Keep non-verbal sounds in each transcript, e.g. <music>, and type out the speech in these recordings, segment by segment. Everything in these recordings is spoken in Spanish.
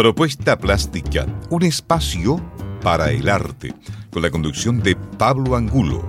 Propuesta Plástica, un espacio para el arte, con la conducción de Pablo Angulo.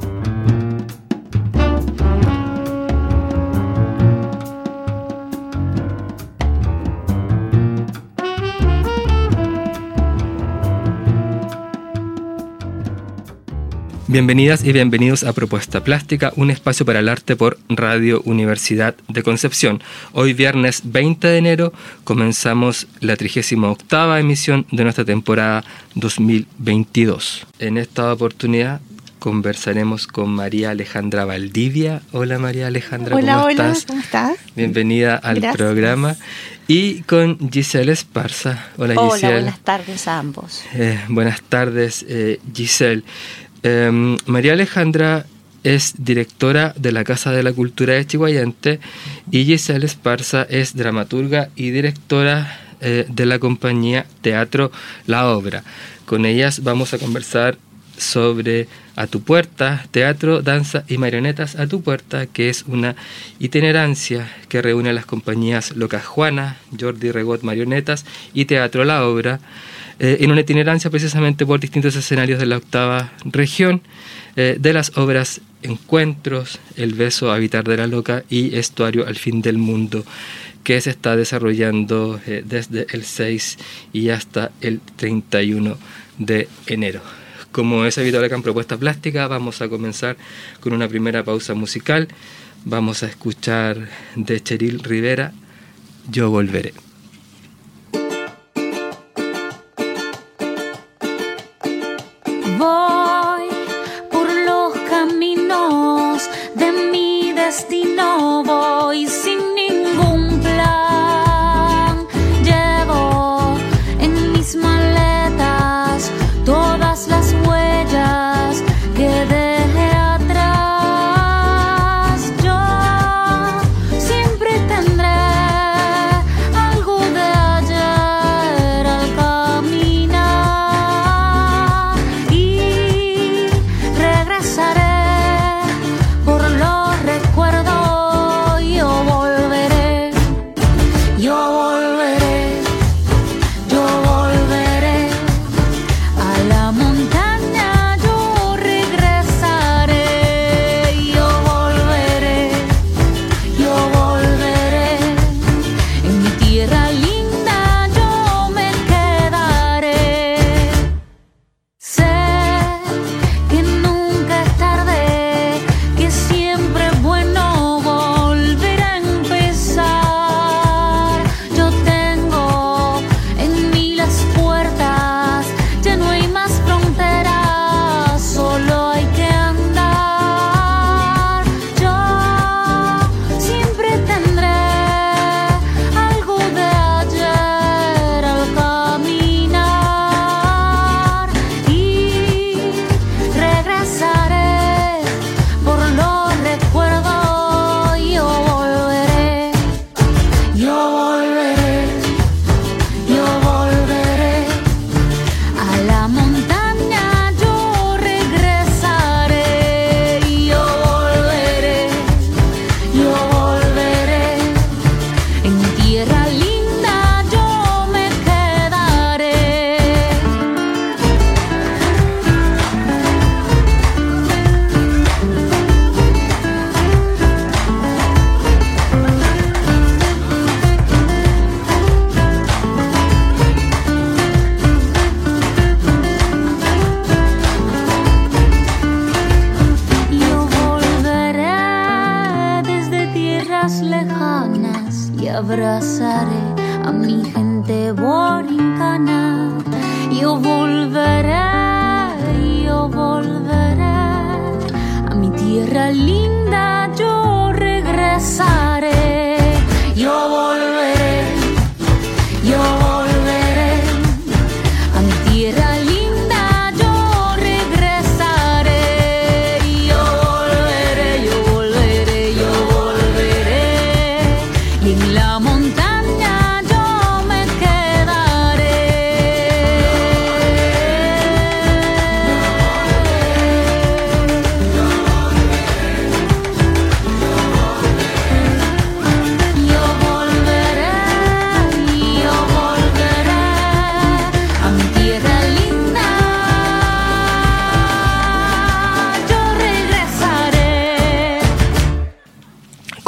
Bienvenidas y bienvenidos a Propuesta Plástica, un espacio para el arte por Radio Universidad de Concepción. Hoy viernes 20 de enero comenzamos la 38 emisión de nuestra temporada 2022. En esta oportunidad conversaremos con María Alejandra Valdivia. Hola María Alejandra, hola, ¿cómo hola, estás? ¿cómo estás? Bienvenida al programa. Y con Giselle Esparza. Hola, hola Giselle. buenas tardes a ambos. Eh, buenas tardes, eh, Giselle. Em, María Alejandra es directora de la Casa de la Cultura de Chihuayante y Giselle Esparza es dramaturga y directora eh, de la compañía Teatro La Obra. Con ellas vamos a conversar sobre A tu puerta, teatro, danza y marionetas a tu puerta, que es una itinerancia que reúne a las compañías Locas Juana, Jordi Regot Marionetas y Teatro La Obra eh, en una itinerancia precisamente por distintos escenarios de la octava región, eh, de las obras Encuentros, El beso habitar de la loca y Estuario al fin del mundo, que se está desarrollando eh, desde el 6 y hasta el 31 de enero. Como es habitual acá en Propuesta Plástica, vamos a comenzar con una primera pausa musical. Vamos a escuchar de Cheryl Rivera, Yo Volveré.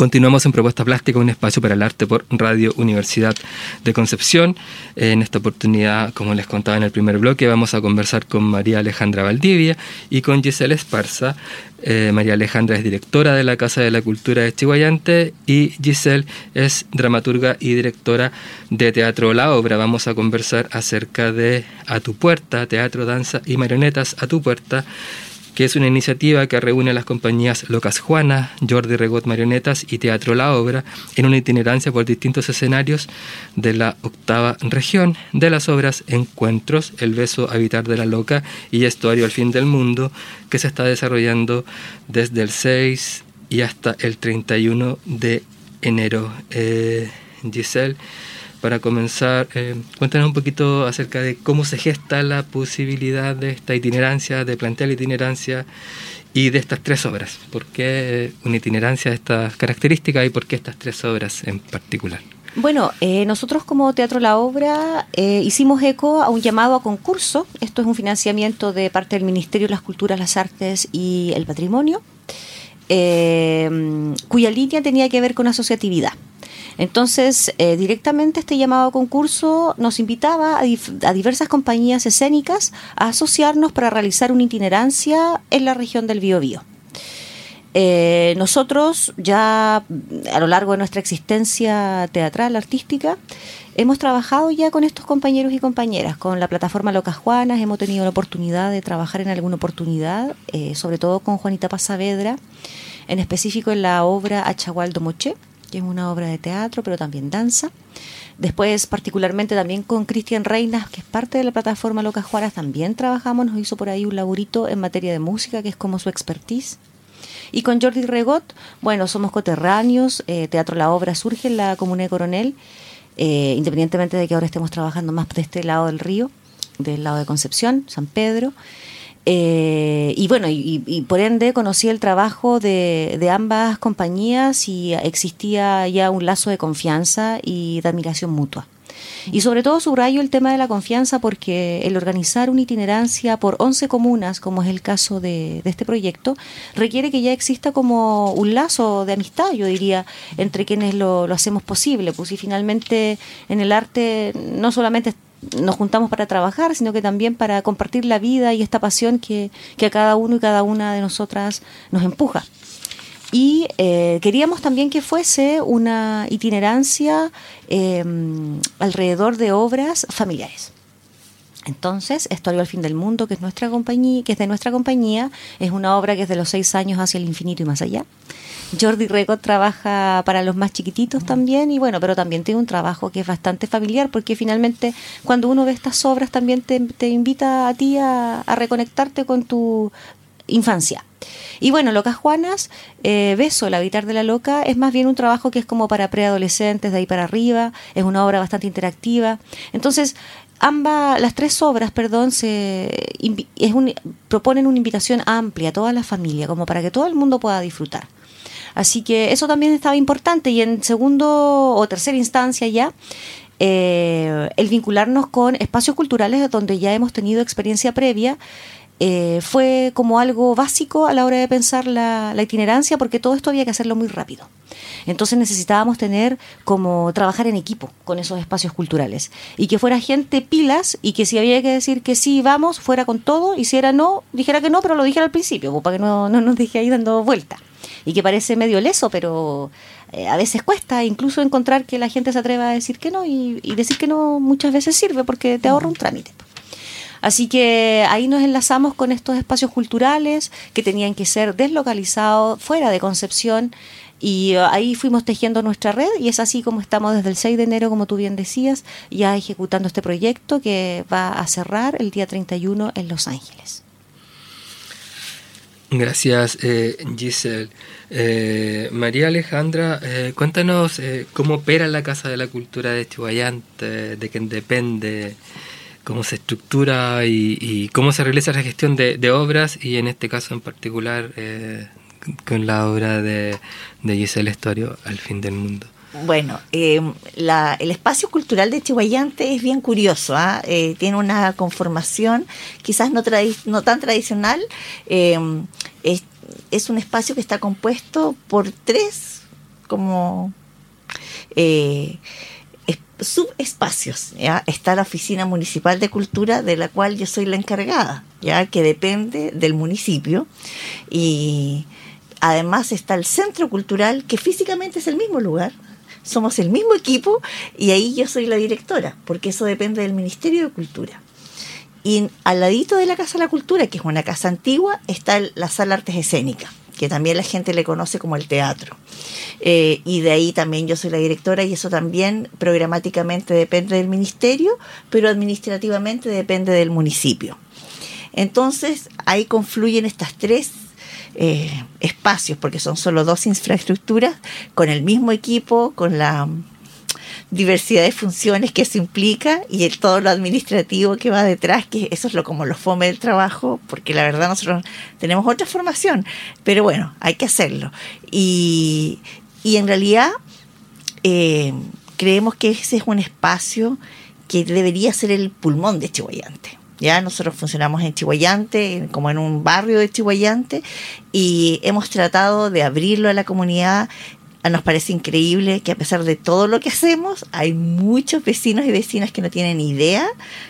Continuamos en Propuesta Plástica, un espacio para el arte por Radio Universidad de Concepción. En esta oportunidad, como les contaba en el primer bloque, vamos a conversar con María Alejandra Valdivia y con Giselle Esparza. Eh, María Alejandra es directora de la Casa de la Cultura de Chihuayante y Giselle es dramaturga y directora de Teatro La Obra. Vamos a conversar acerca de A tu puerta, teatro, danza y marionetas a tu puerta que es una iniciativa que reúne a las compañías Locas Juana, Jordi Regot Marionetas y Teatro La Obra en una itinerancia por distintos escenarios de la octava región de las obras Encuentros, El beso habitar de la loca y Estuario al fin del mundo, que se está desarrollando desde el 6 y hasta el 31 de enero. Eh, Giselle, para comenzar, eh, cuéntanos un poquito acerca de cómo se gesta la posibilidad de esta itinerancia, de plantear la itinerancia y de estas tres obras. ¿Por qué una itinerancia de estas características y por qué estas tres obras en particular? Bueno, eh, nosotros como Teatro La Obra eh, hicimos eco a un llamado a concurso. Esto es un financiamiento de parte del Ministerio de las Culturas, las Artes y el Patrimonio, cuya línea tenía que ver con asociatividad. Entonces, eh, directamente este llamado concurso nos invitaba a, diversas compañías escénicas a asociarnos para realizar una itinerancia en la región del Biobío. Eh, nosotros ya a lo largo de nuestra existencia teatral, artística, hemos trabajado ya con estos compañeros y compañeras, con la plataforma Locas Juanas, hemos tenido la oportunidad de trabajar en alguna oportunidad, eh, sobre todo con Juanita Pasavedra, en específico en la obra Achagualdo Moche que es una obra de teatro, pero también danza. Después, particularmente también con Cristian Reinas, que es parte de la plataforma Locas Juaras, también trabajamos, nos hizo por ahí un laburito en materia de música, que es como su expertise. Y con Jordi Regot, bueno, somos coterráneos, eh, Teatro La Obra surge en la Comuna de Coronel, eh, independientemente de que ahora estemos trabajando más de este lado del río, del lado de Concepción, San Pedro. Eh, y bueno, y, por ende conocí el trabajo de, de, ambas compañías y existía ya un lazo de confianza y de admiración mutua. Y sobre todo subrayo el tema de la confianza porque el organizar una itinerancia por 11 comunas, como es el caso de, de este proyecto, requiere que ya exista como un lazo de amistad, yo diría, entre quienes lo, lo hacemos posible. Pues y finalmente en el arte no solamente nos juntamos para trabajar, sino que también para compartir la vida y esta pasión que, a cada uno y cada una de nosotras nos empuja. Y eh, queríamos también que fuese una itinerancia em, alrededor de obras familiares. Entonces, Historia al fin del mundo, que es nuestra compañía, que es de nuestra compañía, es una obra que es de los seis años hacia el infinito y más allá. Jordi Regot trabaja para los más chiquititos también y bueno, pero también tiene un trabajo que es bastante familiar porque finalmente cuando uno ve estas obras también te, invita a ti a, reconectarte con tu infancia. Y bueno, Locas Juanas, eh, Beso, el habitar de la loca, es más bien un trabajo que es como para preadolescentes, de ahí para arriba, es una obra bastante interactiva. Entonces, ambas, las tres obras, perdón, se es un, proponen una invitación amplia a toda la familia, como para que todo el mundo pueda disfrutar. Así que eso también estaba importante y en segundo o tercera instancia ya, eh, el vincularnos con espacios culturales donde ya hemos tenido experiencia previa eh, fue como algo básico a la hora de pensar la, itinerancia porque todo esto había que hacerlo muy rápido. Entonces necesitábamos tener como trabajar en equipo con esos espacios culturales y que fuera gente pilas y que si había que decir que sí, vamos, fuera con todo y si era no, dijera que no, pero lo dijera al principio, pues, para que no, no nos dije ahí dando vuelta y que parece medio leso, pero eh, a veces cuesta incluso encontrar que la gente se atreva a decir que no y, decir que no muchas veces sirve porque te ahorra un trámite. Así que ahí nos enlazamos con estos espacios culturales que tenían que ser deslocalizados fuera de Concepción y uh, ahí fuimos tejiendo nuestra red y es así como estamos desde el 6 de enero, como tú bien decías, ya ejecutando este proyecto que va a cerrar el día 31 en Los Ángeles. Gracias, eh, Giselle. Eh, María Alejandra, eh, cuéntanos cómo opera la Casa de la Cultura de Chihuayante, de quién depende, cómo se estructura y, cómo se realiza la gestión de, obras y en este caso en particular con la obra de, de Giselle Estuario, Al fin del mundo. Bueno, eh, el espacio cultural de Chihuayante es bien curioso, ¿ah? eh, tiene una conformación quizás no, tan tradicional, eh, es, un espacio que está compuesto por tres como eh, subespacios. ¿ya? Está la Oficina Municipal de Cultura, de la cual yo soy la encargada, ya que depende del municipio. Y además está el Centro Cultural, que físicamente es el mismo lugar. Somos el mismo equipo y ahí yo soy la directora, porque eso depende del Ministerio de Cultura. Y al ladito de la Casa de la Cultura, que es una casa antigua, está la Sala Artes Escénicas, que también la gente le conoce como el teatro. Eh, y de ahí también yo soy la directora y eso también programáticamente depende del ministerio, pero administrativamente depende del municipio. Entonces ahí confluyen estas tres eh, espacios, porque son solo dos infraestructuras, con el mismo equipo, con la diversidad de funciones que eso implica y el, todo lo administrativo que va detrás, que eso es lo como lo fome del trabajo, porque la verdad nosotros tenemos otra formación, pero bueno, hay que hacerlo. Y, y en realidad eh, creemos que ese es un espacio que debería ser el pulmón de Chihuayante. Ya nosotros funcionamos en Chihuayante, como en un barrio de Chihuayante, y hemos tratado de abrirlo a la comunidad. Ah, Nos parece increíble que a pesar de todo lo que hacemos, hay muchos vecinos y vecinas que no tienen idea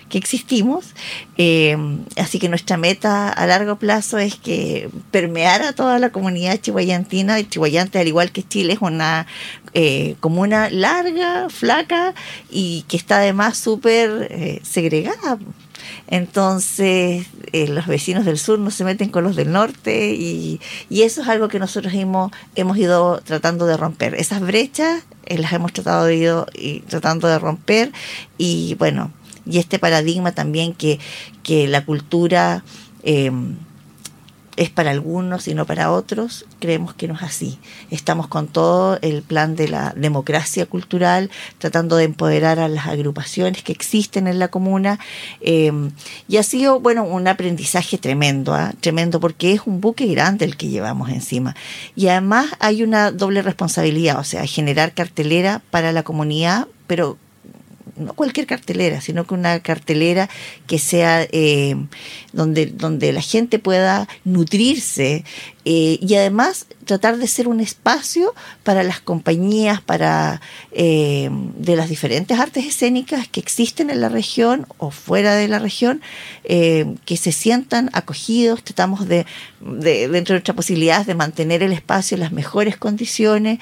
que existimos. Eh, así que nuestra meta a largo plazo es que permear a toda la comunidad chihuayantina. Chihuayante, al igual que Chile, es una eh, comuna larga, flaca y que está además súper eh, segregada. Entonces, eh, los vecinos del sur no se meten con los del norte y, y eso es algo que nosotros hemos, hemos ido tratando de romper. Esas brechas eh, las hemos tratado de y tratando de romper y bueno, y este paradigma también que, que la cultura eh, es para algunos y no para otros, creemos que no es así. Estamos con todo el plan de la democracia cultural, tratando de empoderar a las agrupaciones que existen en la comuna. eh, y ha sido, bueno, un aprendizaje tremendo, ¿ah? tremendo, porque es un buque grande el que llevamos encima. Y además hay una doble responsabilidad, o sea, generar cartelera para la comunidad, pero no cualquier cartelera, sino que una cartelera que sea eh, donde, donde la gente pueda nutrirse eh, y además tratar de ser un espacio para las compañías, para eh, de las diferentes artes escénicas que existen en la región o fuera de la región, que se sientan acogidos, tratamos de, de, dentro de nuestras posibilidades, de mantener el espacio en las mejores condiciones.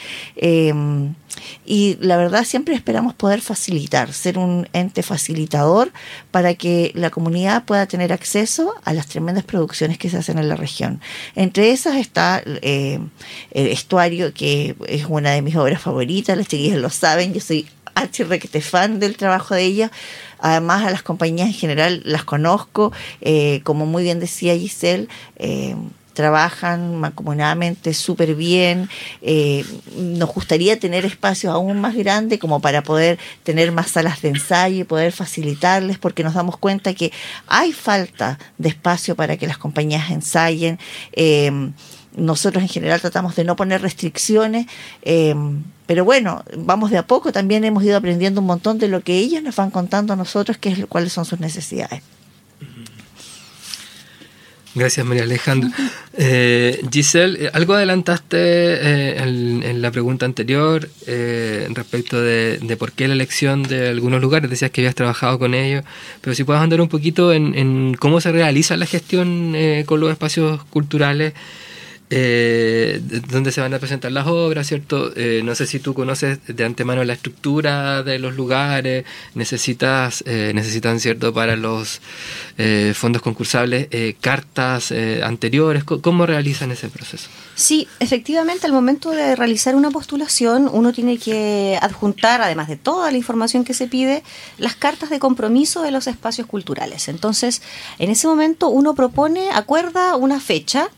Y la verdad siempre esperamos poder facilitar, ser un ente facilitador para que la comunidad pueda tener acceso a las tremendas producciones que se hacen en la región. Entre esas está eh, el estuario, que es una de mis obras favoritas, las chiquillas lo saben, yo soy archirrequete fan del trabajo de ella. Además, a las compañías en general las conozco, eh, como muy bien decía Giselle. Eh, trabajan mancomunadamente súper bien. Eh, nos gustaría tener espacios aún más grandes como para poder tener más salas de ensayo y poder facilitarles porque nos damos cuenta que hay falta de espacio para que las compañías ensayen. Eh, nosotros en general tratamos de no poner restricciones, eh, pero bueno, vamos de a poco. También hemos ido aprendiendo un montón de lo que ellas nos van contando a nosotros, que es, cuáles son sus necesidades. Gracias, María Alejandra. Eh, Giselle, eh, algo adelantaste eh, en, en la pregunta anterior eh, respecto de, de por qué la elección de algunos lugares. Decías que habías trabajado con ellos, pero si puedes andar un poquito en, en cómo se realiza la gestión eh, con los espacios culturales. Eh, de- donde se van a presentar las obras, ¿cierto? Eh, no sé si tú conoces de antemano la estructura de los lugares, necesitas, eh, necesitan, ¿cierto? Para los eh, fondos concursables, eh, cartas eh, anteriores, ¿cómo realizan ese proceso? Sí, efectivamente, al momento de realizar una postulación, uno tiene que adjuntar, además de toda la información que se pide, las cartas de compromiso de los espacios culturales. Entonces, en ese momento uno propone, acuerda una fecha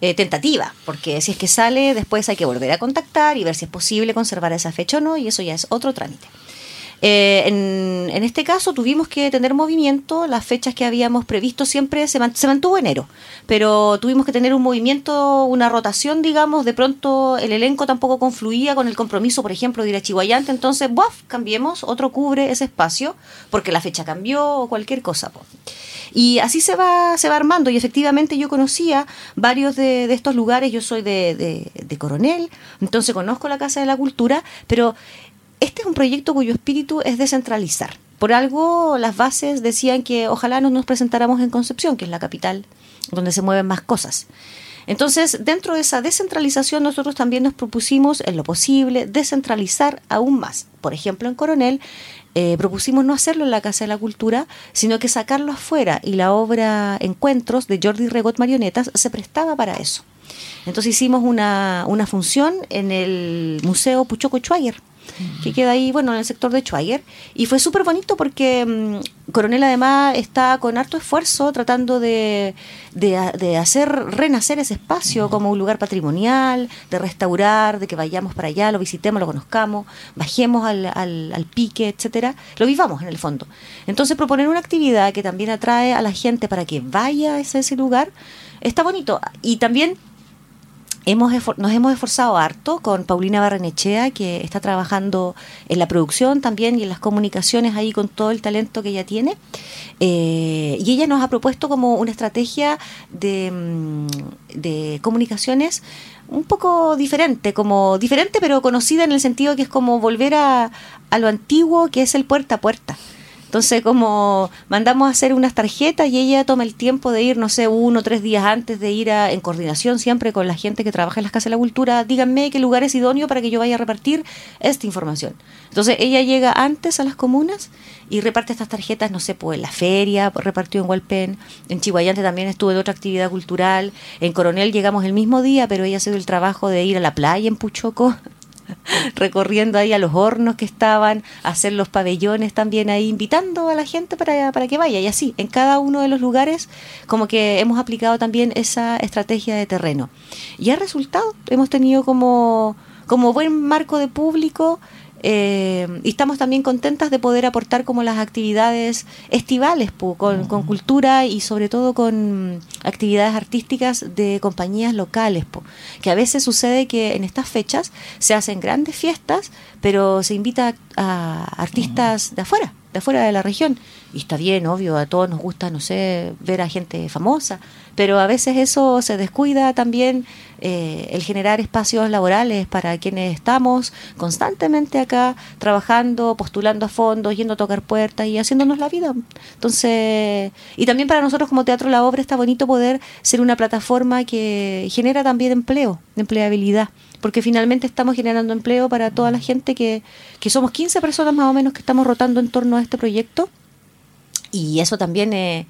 eh, tentativa, porque si es que sale, después hay que volver a contactar y ver si es posible conservar esa fecha o no, y eso ya es otro trámite. Eh, en, este caso tuvimos que tener movimiento, las fechas que habíamos previsto siempre se mantuvo enero, pero tuvimos que tener un movimiento, una rotación, digamos, de pronto el elenco tampoco confluía con el compromiso, por ejemplo, de ir a Chihuayante, entonces, ¡buaf! cambiemos, otro cubre ese espacio, porque la fecha cambió o cualquier cosa. po. Y así se va, se va armando. Y efectivamente yo conocía varios de, de estos lugares. Yo soy de, de- de Coronel, entonces conozco la Casa de la Cultura, pero este es un proyecto cuyo espíritu es descentralizar. Por algo las bases decían que ojalá no nos presentáramos en Concepción, que es la capital donde se mueven más cosas. Entonces, dentro de esa descentralización, nosotros también nos propusimos, en lo posible, descentralizar aún más. Por ejemplo, en Coronel, eh, propusimos no hacerlo en la Casa de la Cultura, sino que sacarlo afuera. Y la obra Encuentros de Jordi Regot Marionetas se prestaba para eso. Entonces hicimos una, una función en el Museo Puchoco Que queda ahí, bueno, en el sector de Schweiger. Y fue súper bonito porque mm, Coronel además está con harto esfuerzo tratando de, de, ha- de hacer renacer ese espacio como un lugar patrimonial, de restaurar, de que vayamos para allá, lo visitemos, lo conozcamos, bajemos al, al, al pique, etcétera, lo vivamos en el fondo. Entonces proponer una actividad que también atrae a la gente para que vaya a ese, ese lugar, está bonito. Y también hemos nos hemos esforzado harto con Paulina Barrenechea, que está trabajando en la producción también y en las comunicaciones ahí con todo el talento que ella tiene. Eh, y ella nos ha propuesto como una estrategia de, mm, de comunicaciones un poco diferente, como diferente pero conocida en el sentido que es como volver a, a lo antiguo que es el puerta a puerta. Entonces, como mandamos a hacer unas tarjetas y ella toma el tiempo de ir, no sé, uno o tres días antes de ir a, en coordinación siempre con la gente que trabaja en las casas de la cultura, díganme qué lugar es idóneo para que yo vaya a repartir esta información. Entonces, ella llega antes a las comunas y reparte estas tarjetas, no sé, pues en la feria, pues, repartió en Hualpén, en Chihuayante también estuve en otra actividad cultural, en Coronel llegamos el mismo día, pero ella ha sido el trabajo de ir a la playa en Puchoco <laughs> recorriendo ahí a los hornos que estaban, hacer los pabellones también ahí, invitando a la gente para, para que vaya. Y así, en cada uno de los lugares, como que hemos aplicado también esa estrategia de terreno. Y ha resultado, hemos tenido como, como buen marco de público. Eh, y estamos también contentas de poder aportar como las actividades estivales pu, con, con cultura y sobre todo con actividades artísticas de compañías locales, pu, que a veces sucede que en estas fechas se hacen grandes fiestas, pero se invita a, a artistas de afuera, de afuera de la región. Y está bien, obvio, a todos nos gusta, no sé, ver a gente famosa, pero a veces eso se descuida también eh, el generar espacios laborales para quienes estamos constantemente acá trabajando, postulando a fondos, yendo a tocar puertas y haciéndonos la vida. Entonces, y también para nosotros como Teatro La Obra está bonito poder ser una plataforma que genera también empleo, empleabilidad, porque finalmente estamos generando empleo para toda la gente que, que somos 15 personas más o menos que estamos rotando en torno a este proyecto y eso también eh,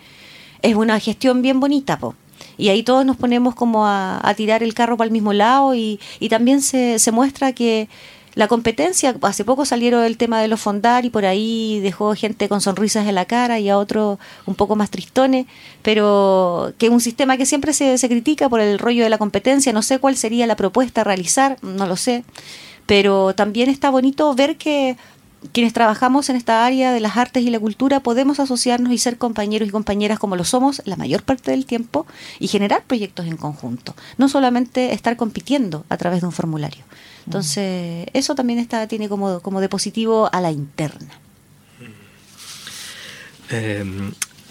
es una gestión bien bonita, po. Y ahí todos nos ponemos como a, tirar el carro para el mismo lado y, y también se, se muestra que la competencia, hace poco salieron el tema de los fondar y por ahí dejó gente con sonrisas en la cara y a otros un poco más tristones, pero que es un sistema que siempre se, se critica por el rollo de la competencia, no sé cuál sería la propuesta a realizar, no lo sé, pero también está bonito ver que quienes trabajamos en esta área de las artes y la cultura podemos asociarnos y ser compañeros y compañeras como lo somos la mayor parte del tiempo y generar proyectos en conjunto, no solamente estar compitiendo a través de un formulario. Entonces, eso también está tiene como, como de positivo a la interna. Eh,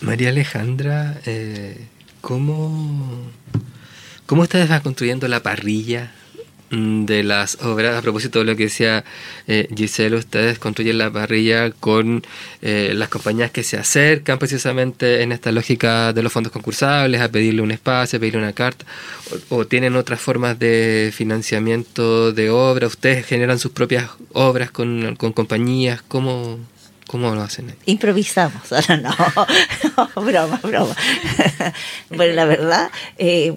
María Alejandra, eh, ¿cómo, ¿cómo van construyendo la parrilla de las obras? A propósito de lo que decía eh, Giselle, ustedes construyen la parrilla con eh, las compañías que se acercan precisamente en esta lógica de los fondos concursables, a pedirle un espacio, a pedirle una carta, o, tienen otras formas de financiamiento de obra, ustedes generan sus propias obras con, con compañías, ¿cómo, cómo lo hacen? Improvisamos, no, <laughs> no, broma, broma. <laughs> bueno, la verdad, eh,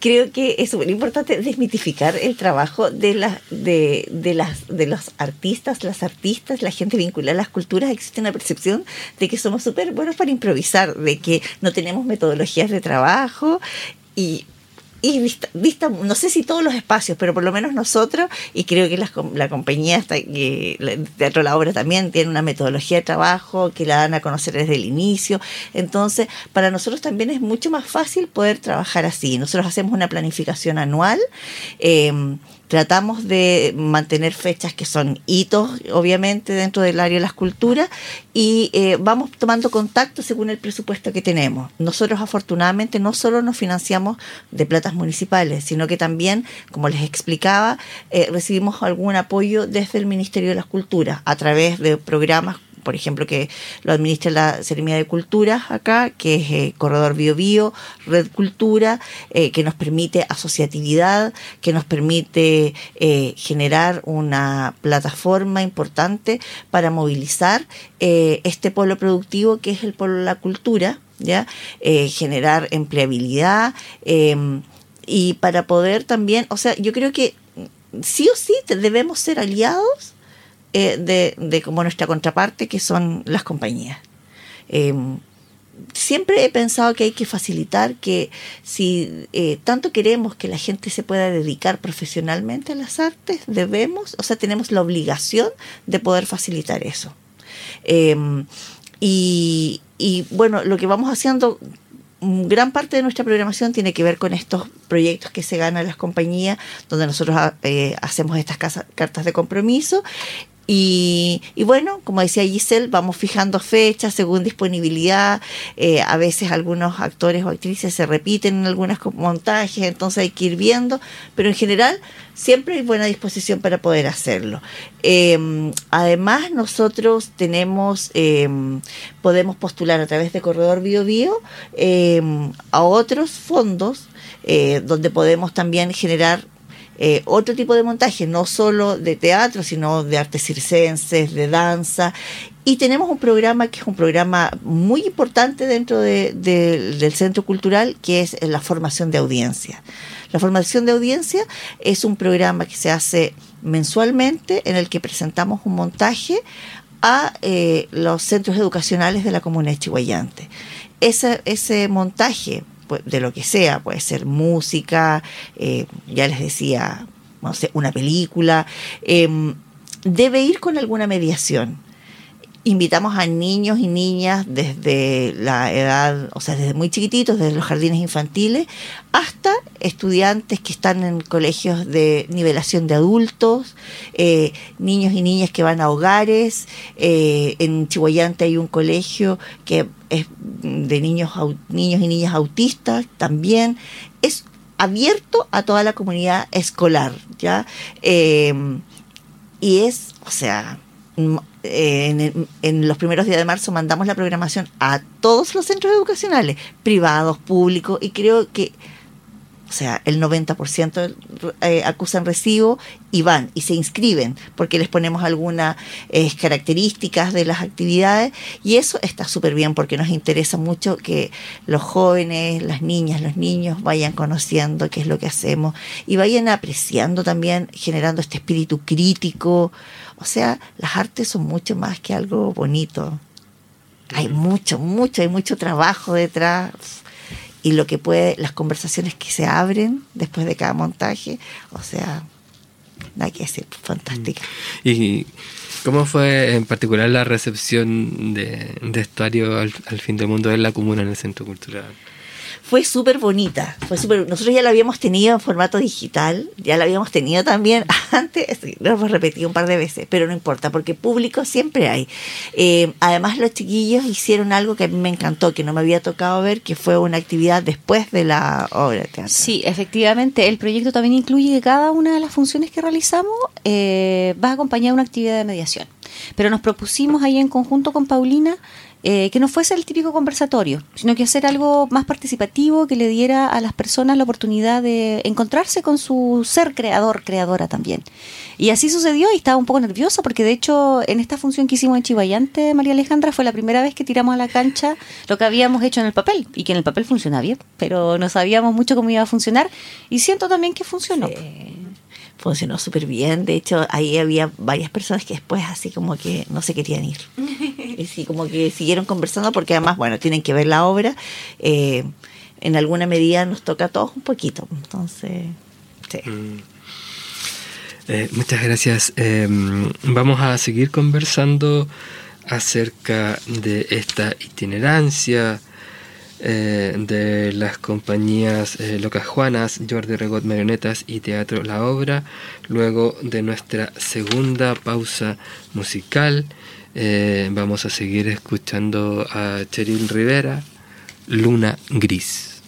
creo que es súper importante desmitificar el trabajo de, la, de, de, las, de los artistas, las artistas, la gente vinculada a las culturas. Existe una percepción de que somos súper buenos para improvisar, de que no tenemos metodologías de trabajo y y dista, dista- no sé si todos los espacios, pero por lo menos nosotros, y creo que com- la, compañía, está, que el Teatro La Obra también tiene una metodología de trabajo que la dan a conocer desde el inicio. Entonces, para nosotros también es mucho más fácil poder trabajar así. Nosotros hacemos una planificación anual. eh, Tratamos de mantener fechas que son hitos, obviamente, dentro del área de las culturas y eh, vamos tomando contacto según el presupuesto que tenemos. Nosotros, afortunadamente, no solo nos financiamos de platas municipales, sino que también, como les explicaba, eh, recibimos algún apoyo desde el Ministerio de las Culturas a través de programas por ejemplo, que lo administra la Seremía de Culturas acá, que es eh, Corredor Bio Bio, Red Cultura, eh, que nos permite asociatividad, que nos permite eh, generar una plataforma importante para movilizar eh, este polo productivo que es el polo de la cultura, ¿ya? Eh, generar empleabilidad eh, y para poder también, o sea, yo creo que sí o sí debemos ser aliados eh, de, de como nuestra contraparte, que son las compañías. Eh, siempre he pensado que hay que facilitar que si eh, tanto queremos que la gente se pueda dedicar profesionalmente a las artes, debemos, o sea, tenemos la obligación de poder facilitar eso. Eh, y, y bueno, lo que vamos haciendo mm, gran parte de nuestra programación tiene que ver con estos proyectos que se ganan las compañías, donde nosotros ah, eh, hacemos estas casa- cartas de compromiso. Y, bueno, como decía Giselle, vamos fijando fechas según disponibilidad. Eh, a veces algunos actores o actrices se repiten en algunos montajes, entonces hay que ir viendo, pero en general siempre hay buena disposición para poder hacerlo. Eh, además, nosotros tenemos, eh, podemos postular a través de Corredor Bio Bio a otros fondos donde podemos también generar eh, otro tipo de montaje, no solo de teatro, sino de artes circenses, de danza. Y tenemos un programa que es un programa muy importante dentro de- de- del Centro Cultural, que es la formación de audiencia. La formación de audiencia es un programa que se hace mensualmente en el que presentamos un montaje a eh, los centros educacionales de la comuna de Chihuayante. Ese, ese montaje de lo que sea, puede ser música, eh, ya les decía, no sé, una película, em, debe ir con alguna mediación. Invitamos a niños y niñas desde la edad, o sea, desde muy chiquititos, desde los jardines infantiles, hasta estudiantes que están en colegios de nivelación de adultos, eh, niños y niñas que van a hogares. eh, en Chihuayante hay un colegio que es de niños, niños y niñas autistas también. Es abierto a toda la comunidad escolar, ¿ya? Eh, y es, o sea, eh, en, en los primeros días de marzo mandamos la programación a todos los centros educacionales, privados, públicos, y creo que, o sea, el 90% eh, acusan recibo y van y se inscriben porque les ponemos algunas eh, características de las actividades y eso está súper bien porque nos interesa mucho que los jóvenes, las niñas, los niños vayan conociendo qué es lo que hacemos y vayan apreciando también, generando este espíritu crítico. O sea, las artes son mucho más que algo bonito. Hay mucho, mucho, hay mucho trabajo detrás y lo que puede, las conversaciones que se abren después de cada montaje, o sea, nada que decir, fantástica. ¿Y cómo fue en particular la recepción de, Estuario al fin del mundo en la comuna en el Centro Cultural? Fue súper bonita, fue súper, nosotros ya la habíamos tenido en formato digital, ya la habíamos tenido también <laughs> antes, lo hemos repetido un par de veces, pero no importa, porque público siempre hay. Eh, además los chiquillos hicieron algo que a mí me encantó, que no me había tocado ver, que fue una actividad después de la obra de teatro. Sí, efectivamente, el proyecto también incluye que cada una de las funciones que realizamos eh, va acompañada de una actividad de mediación. Pero nos propusimos ahí en conjunto con Paulina eh, que no fuese el típico conversatorio, sino que hacer algo más participativo que le diera a las personas la oportunidad de encontrarse con su ser creador, creadora también. Y así sucedió y estaba un poco nerviosa porque de hecho en esta función que hicimos en Chihuayante, María Alejandra, fue la primera vez que tiramos a la cancha lo que habíamos hecho en el papel y que en el papel funcionaba bien, pero no sabíamos mucho cómo iba a funcionar y siento también que funcionó. Funcionó súper bien. De hecho, ahí había varias personas que después así como que no se querían ir. <laughs> y sí, como que siguieron conversando porque además, bueno, tienen que ver la obra. Eh, en alguna medida nos toca a todos un poquito. Entonces, sí. Mm. Eh, muchas gracias. Eh, vamos a seguir conversando acerca de esta itinerancia eh, de las compañías eh, Juanas, Jordi Regot Marionetas y Teatro La Obra, luego de nuestra segunda pausa musical. eh, vamos a seguir escuchando a Cheryl Rivera, Luna Gris.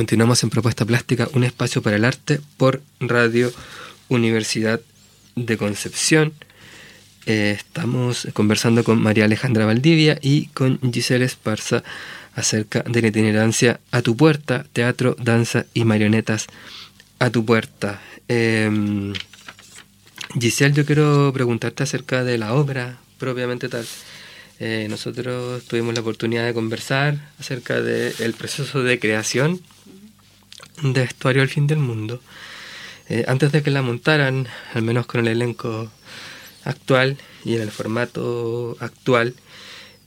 Continuamos en Propuesta Plástica, un espacio para el arte por Radio Universidad de Concepción. Eh, estamos conversando con María Alejandra Valdivia y con Giselle Esparza acerca de la itinerancia a tu puerta, teatro, danza y marionetas a tu puerta. Em, Giselle, yo quiero preguntarte acerca de la obra propiamente tal. Eh, nosotros tuvimos la oportunidad de conversar acerca del proceso de creación de Vestuario al Fin del Mundo. Eh, antes de que la montaran, al menos con el elenco actual y en el formato actual.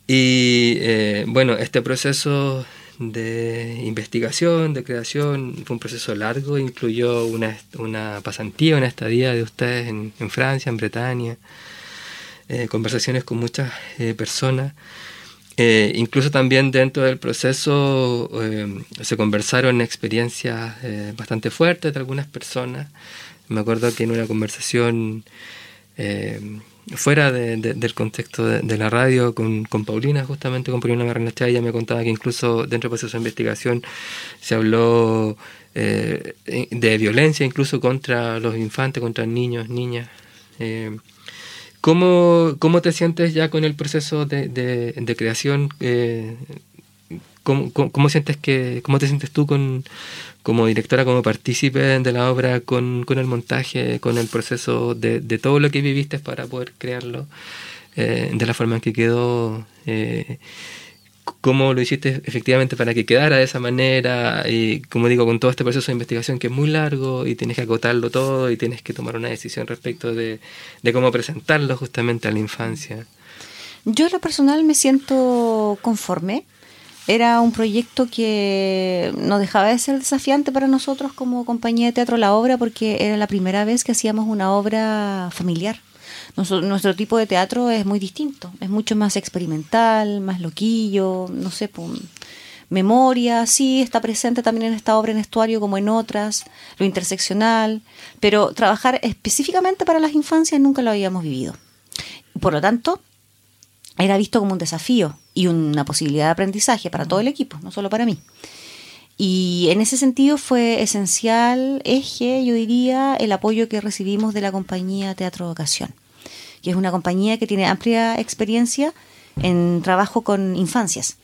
Y eh, bueno, este proceso de investigación, de creación, fue un proceso largo, incluyó una, una pasantía, una estadía de ustedes en, Francia, en Bretaña, eh, conversaciones con muchas personas. Eh, incluso también dentro del proceso eh, se conversaron experiencias eh, bastante fuertes de algunas personas. Me acuerdo que en una conversación eh, fuera de- de- del contexto de, la radio con, con Paulina, justamente con Paulina Barrenechea, ella me contaba que incluso dentro del proceso de investigación se habló de violencia incluso contra los infantes, contra niños, niñas. ¿Cómo, ¿Cómo te sientes ya con el proceso de, de- de creación? Eh, ¿cómo, cómo, cómo sientes que, ¿Cómo te sientes tú con, como directora, como partícipe de la obra, con, con el montaje, con el proceso de, de todo lo que viviste para poder crearlo eh, de la forma en que quedó? Eh, ¿Cómo lo hiciste efectivamente para que quedara de esa manera? Y como digo, con todo este proceso de investigación que es muy largo y tienes que acotarlo todo y tienes que tomar una decisión respecto de, de cómo presentarlo justamente a la infancia. Yo en lo personal me siento conforme. Era un proyecto que no dejaba de ser desafiante para nosotros como compañía de teatro La Obra porque era la primera vez que hacíamos una obra familiar. Nuestro tipo de teatro es muy distinto, es mucho más experimental, más loquillo, no sé, memoria, sí, está presente también en esta obra en estuario como en otras, lo interseccional, pero trabajar específicamente para las infancias nunca lo habíamos vivido. Por lo tanto, era visto como un desafío y una posibilidad de aprendizaje para todo el equipo, no solo para mí. Y en ese sentido fue esencial, eje, yo diría, el apoyo que recibimos de la compañía Teatro Ocasión, que es una compañía que tiene amplia experiencia en trabajo con infancias,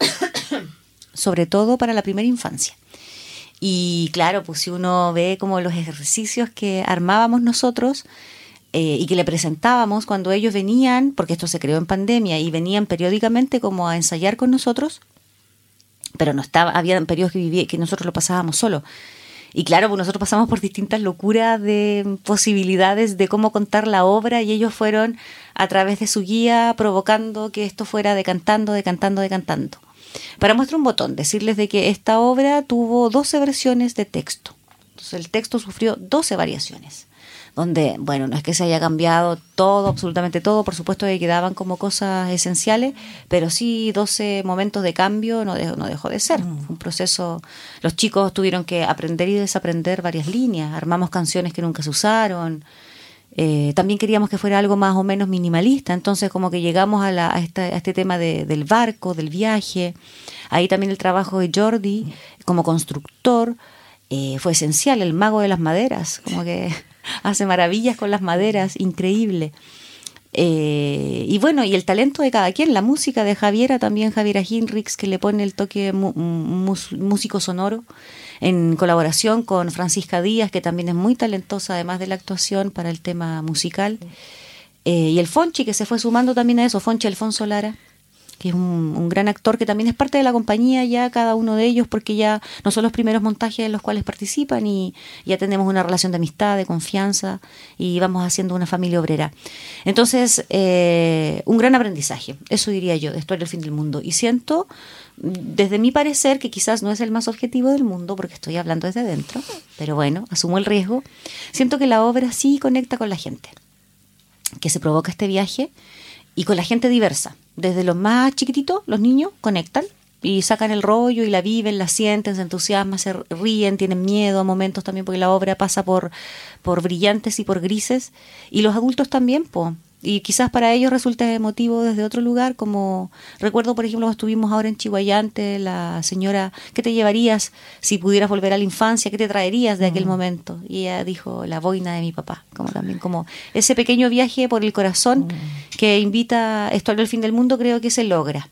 <coughs> sobre todo para la primera infancia. Y claro, pues si uno ve como los ejercicios que armábamos nosotros eh, y que le presentábamos cuando ellos venían, porque esto se creó en pandemia, y venían periódicamente como a ensayar con nosotros, pero no estaba, había periodos que, viví- que nosotros lo pasábamos solo. Y claro, pues nosotros pasamos por distintas locuras de posibilidades de cómo contar la obra y ellos fueron a través de su guía provocando que esto fuera decantando, decantando, decantando. Para muestra un botón, decirles de que esta obra tuvo 12 versiones de texto. Entonces el texto sufrió 12 variaciones donde, bueno, no es que se haya cambiado todo, absolutamente todo, por supuesto que quedaban como cosas esenciales, pero sí 12 momentos de cambio no dejó, no dejó de ser. Fue un proceso, los chicos tuvieron que aprender y desaprender varias líneas, armamos canciones que nunca se usaron, eh, también queríamos que fuera algo más o menos minimalista, entonces como que llegamos a, la- a esta- a este tema de- del barco, del viaje, ahí también el trabajo de Jordi como constructor eh, fue esencial, el mago de las maderas, como que <laughs> hace maravillas con las maderas, increíble. Eh, y bueno, y el talento de cada quien, la música de Javiera, también Javiera Hinrichs, que le pone el toque músico sonoro, en colaboración con Francisca Díaz, que también es muy talentosa, además de la actuación, para el tema musical. Eh, y el Fonchi, que se fue sumando también a eso, Fonchi Alfonso Lara, que es un, gran actor que también es parte de la compañía ya, cada uno de ellos, porque ya no son los primeros montajes en los cuales participan y ya tenemos una relación de amistad, de confianza y vamos haciendo una familia obrera. Entonces, eh, un gran aprendizaje, eso diría yo, de Historia del Fin del Mundo. Y siento, desde mi parecer, que quizás no es el más objetivo del mundo, porque estoy hablando desde dentro, pero bueno, asumo el riesgo, siento que la obra sí conecta con la gente que se provoca este viaje y con la gente diversa. Desde los más chiquititos, los niños conectan y sacan el rollo y la viven, la sienten, se entusiasman, se ríen, tienen miedo a momentos también porque la obra pasa por, por brillantes y por grises y los adultos también, po. Y quizás para ellos resulte emotivo desde otro lugar, como recuerdo, por ejemplo, estuvimos ahora en Chihuayante, la señora, ¿qué te llevarías si pudieras volver a la infancia? ¿Qué te traerías de aquel momento? Y ella dijo, la boina de mi papá, como también como ese pequeño viaje por el corazón que invita esto al fin del mundo, creo que se logra.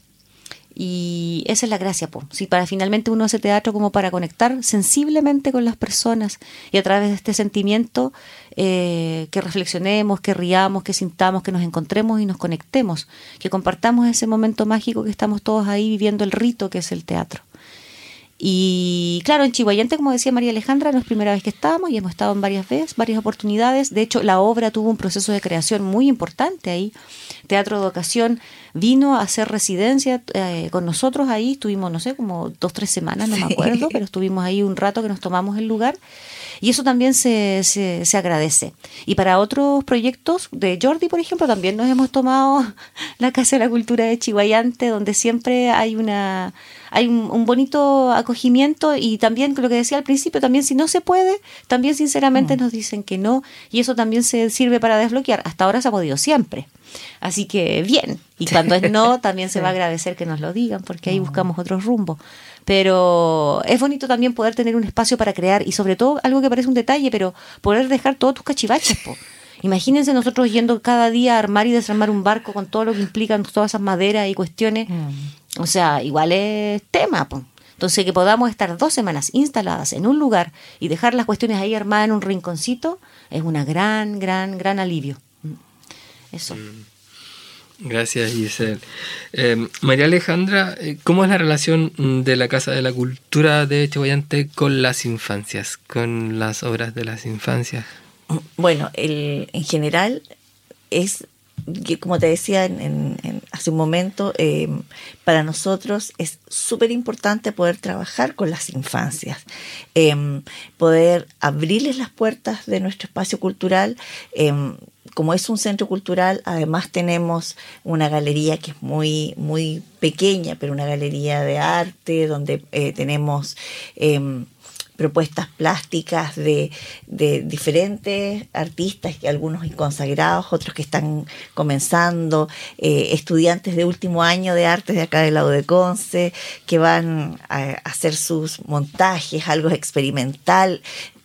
Y esa es la gracia, po. Si para finalmente uno hace teatro como para conectar sensiblemente con las personas y a través de este sentimiento eh, que reflexionemos, que riamos, que sintamos, que nos encontremos y nos conectemos, que compartamos ese momento mágico que estamos todos ahí viviendo el rito que es el teatro. Y claro, en Chihuayante, como decía María Alejandra, no es primera vez que estamos y hemos estado en varias veces, varias oportunidades. De hecho, la obra tuvo un proceso de creación muy importante ahí. Teatro de Ocasión vino a hacer residencia eh, con nosotros ahí. Estuvimos, no sé, como dos, tres semanas, no me acuerdo, pero estuvimos ahí un rato que nos tomamos el lugar. Y eso también se, se, se agradece. Y para otros proyectos de Jordi, por ejemplo, también nos hemos tomado <laughs> la Casa de la Cultura de Chihuayante, donde siempre hay una hay un, un bonito acogimiento y también lo que decía al principio, también si no se puede, también sinceramente nos dicen que no y eso también se sirve para desbloquear. Hasta ahora se ha podido siempre. Así que bien. Y cuando es no, también se <laughs> va a agradecer que nos lo digan, porque ahí buscamos otros rumbos. Pero es bonito también poder tener un espacio para crear y sobre todo algo que parece un detalle, pero poder dejar todos tus cachivaches. Po. Imagínense nosotros yendo cada día a armar y desarmar un barco con todo lo que implican todas esas maderas y cuestiones. O sea, igual es tema. Po. Entonces, que podamos estar dos semanas instaladas en un lugar y dejar las cuestiones ahí armadas en un rinconcito es una gran, gran, gran alivio. Eso. Gracias, Giselle. Eh, María Alejandra, eh, ¿cómo es la relación mm, de la Casa de la Cultura de Chihuayante con las infancias, con las obras de las infancias? Bueno, el, en general es, como te decía en, en- hace un momento, eh, para nosotros es súper importante poder trabajar con las infancias, eh, poder abrirles las puertas de nuestro espacio cultural. eh, como es un centro cultural, además tenemos una galería que es muy, muy pequeña, pero una galería de arte donde tenemos... propuestas plásticas de, diferentes artistas, que algunos consagrados, otros que están comenzando, eh, estudiantes de último año de artes de acá del lado de Conce, que van a hacer sus montajes, algo experimental.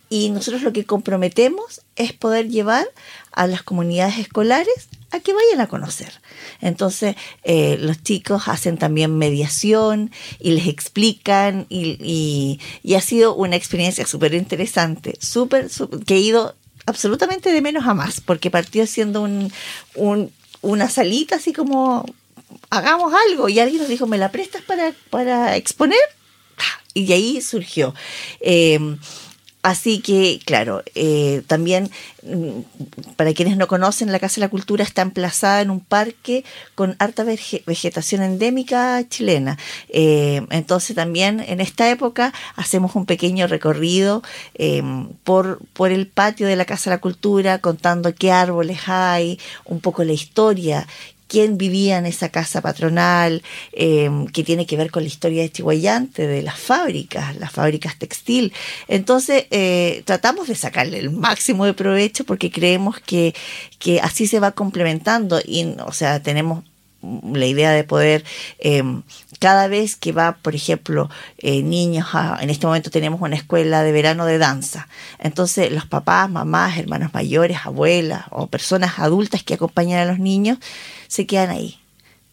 Y nosotros lo que comprometemos es poder llevar a las comunidades escolares a que vayan a conocer. Entonces, eh, los chicos hacen también mediación y les explican y, ha sido una experiencia súper interesante, súper, que he ido absolutamente de menos a más, porque partió siendo un, un- una salita así como, hagamos algo, y alguien nos dijo, ¿me la prestas para, para exponer? Y de ahí surgió. Eh, Así que, claro, eh, también mm, para quienes no conocen, la Casa de la Cultura está emplazada en un parque con harta vege- vegetación endémica chilena. Eh, entonces también en esta época hacemos un pequeño recorrido eh, por, por el patio de la Casa de la Cultura, contando qué árboles hay, un poco la historia quién vivía en esa casa patronal, eh, que tiene que ver con la historia de Chihuayante, de las fábricas, las fábricas textil. Entonces, eh, tratamos de sacarle el máximo de provecho porque creemos que, que así se va complementando y, o sea, tenemos la idea de poder eh, cada vez que va, por ejemplo, eh, niños, a- en este momento tenemos una escuela de verano de danza. Entonces los papás, mamás, hermanos mayores, abuelas o personas adultas que acompañan a los niños se quedan ahí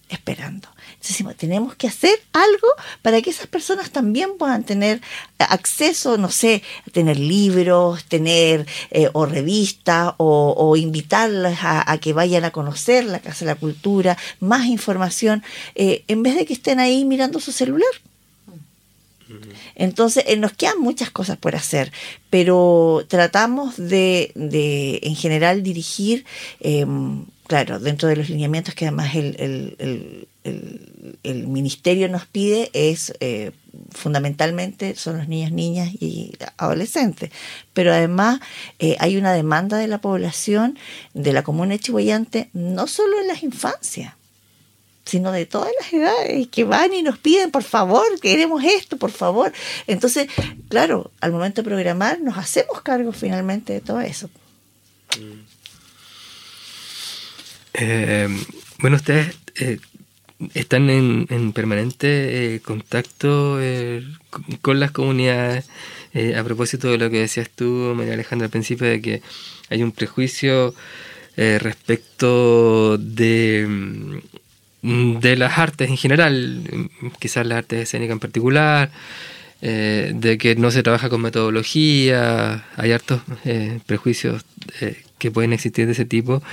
esperando. Entonces decimos, tenemos que hacer algo para que esas personas también puedan tener acceso, no sé, a tener libros, tener eh, o revistas o, o invitarlas a, a que vayan a conocer la Casa de la Cultura, más información, eh, en vez de que estén ahí mirando su celular. Entonces, eh, nos quedan muchas cosas por hacer, pero tratamos de, de en general, dirigir, eh, claro, dentro de los lineamientos que además el, el- el- el- ministerio nos pide, es eh, fundamentalmente son los niños, niñas y adolescentes. Pero además eh, hay una demanda de la población, de la comuna Chihuayante, no solo en las infancias, sino de todas las edades que van y nos piden, por favor, queremos esto, por favor. Entonces, claro, al momento de programar nos hacemos cargo finalmente de todo eso. Eh, bueno, ustedes eh, están en, en permanente eh, contacto eh, con, las comunidades. eh, a propósito de lo que decías tú, María Alejandra, al principio, de que hay un prejuicio respecto de, mm, de las artes en general, quizás las artes escénicas en particular, eh, de que no se trabaja con metodología, hay hartos eh, prejuicios eh, que pueden existir de ese tipo.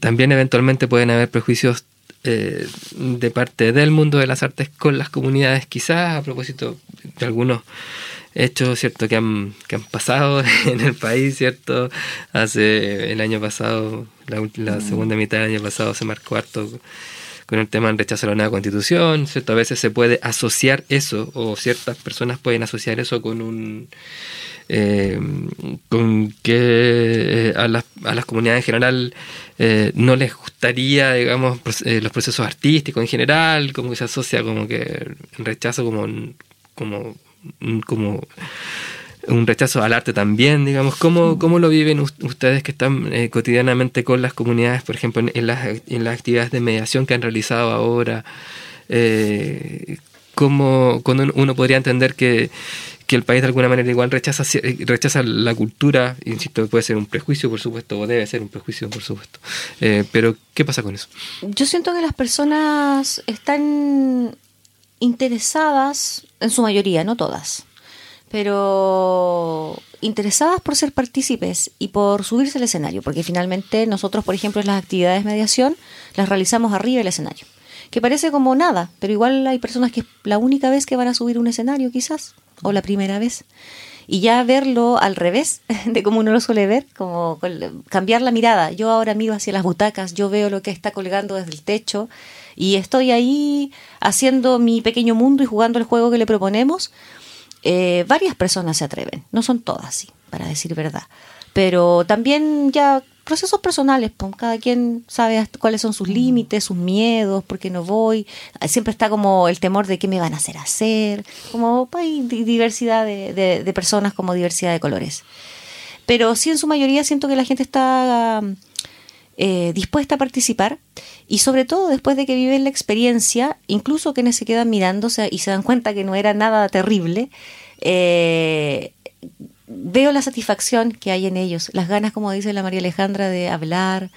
También eventualmente pueden haber prejuicios de parte del mundo de las artes con las comunidades, quizás a propósito de algunos hechos cierto que han, que han pasado <laughs> en el país cierto hace el año pasado la, la segunda mitad del año pasado se marcó harto con el tema del rechazo a la nueva constitución, ¿cierto? A veces se puede asociar eso, o ciertas personas pueden asociar eso con un... eh, con que eh, a, las, a las comunidades en general eh, no les gustaría, digamos, eh, los procesos artísticos en general, como que se asocia como que rechazo como, como, como un rechazo al arte también, digamos. ¿Cómo, cómo lo viven us- ustedes que están eh, cotidianamente con las comunidades, por ejemplo, en, en las, en las actividades de mediación que han realizado ahora? Eh, ¿Cómo cuando uno- podría entender que, que el país de alguna manera igual rechaza, rechaza la cultura? Insisto, puede ser un prejuicio, por supuesto, o debe ser un prejuicio, por supuesto. Eh, pero, ¿qué pasa con eso? Yo siento que las personas están interesadas, en su mayoría, no todas, pero interesadas por ser partícipes y por subirse al escenario, porque finalmente nosotros, por ejemplo, las actividades de mediación las realizamos arriba del escenario, que parece como nada, pero igual hay personas que es la única vez que van a subir un escenario quizás, o la primera vez. Y ya verlo al revés <laughs> de como uno lo suele ver, como cambiar la mirada. Yo ahora miro hacia las butacas, yo veo lo que está colgando desde el techo y estoy ahí haciendo mi pequeño mundo y jugando el juego que le proponemos. Eh, varias personas se atreven, no son todas, sí, para decir verdad. Pero también ya procesos personales, pues, cada quien sabe cuáles son sus límites, sus miedos, por qué no voy. Siempre está como el temor de qué me van a hacer hacer, como pues, hay di- diversidad de, de- de personas, como diversidad de colores. Pero sí, en su mayoría siento que la gente está eh, dispuesta a participar y sobre todo después de que viven la experiencia, incluso quienes se quedan mirándose y se dan cuenta que no era nada terrible, eh, veo la satisfacción que hay en ellos, las ganas, como dice la María Alejandra, de hablar,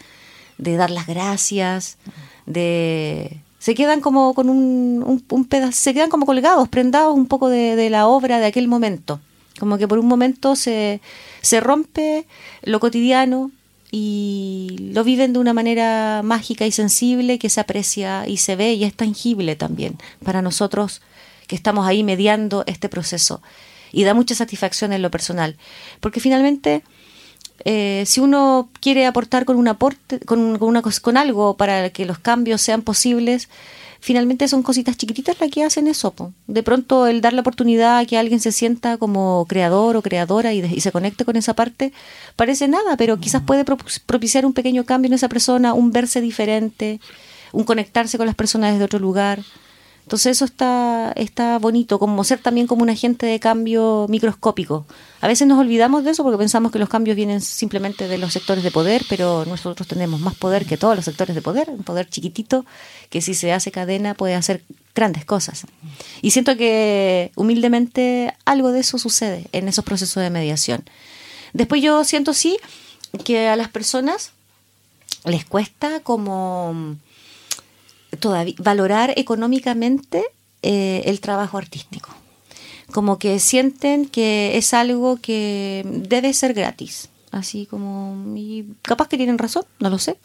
de dar las gracias, de se quedan como con un, pedazo, se quedan como colgados, prendados un poco de, de la obra de aquel momento. Como que por un momento se, se rompe lo cotidiano y lo viven de una manera mágica y sensible que se aprecia y se ve y es tangible también para nosotros que estamos ahí mediando este proceso. Y da mucha satisfacción en lo personal. Porque finalmente eh, si uno quiere aportar con un aporte, con, con una, con algo para que los cambios sean posibles, finalmente son cositas chiquititas las que hacen eso. po. De pronto el dar la oportunidad a que alguien se sienta como creador o creadora y, y se conecte con esa parte, parece nada, pero quizás puede pro- propiciar un pequeño cambio en esa persona, un verse diferente, un conectarse con las personas desde otro lugar. Entonces eso está, está bonito, como ser también como un agente de cambio microscópico. A veces nos olvidamos de eso porque pensamos que los cambios vienen simplemente de los sectores de poder, pero nosotros tenemos más poder que todos los sectores de poder, un poder chiquitito que si se hace cadena puede hacer grandes cosas. Y siento que humildemente algo de eso sucede en esos procesos de mediación. Después yo siento sí que a las personas les cuesta como todavía valorar económicamente eh, el trabajo artístico. Como que sienten que es algo que debe ser gratis. Así como, y capaz que tienen razón, no lo sé.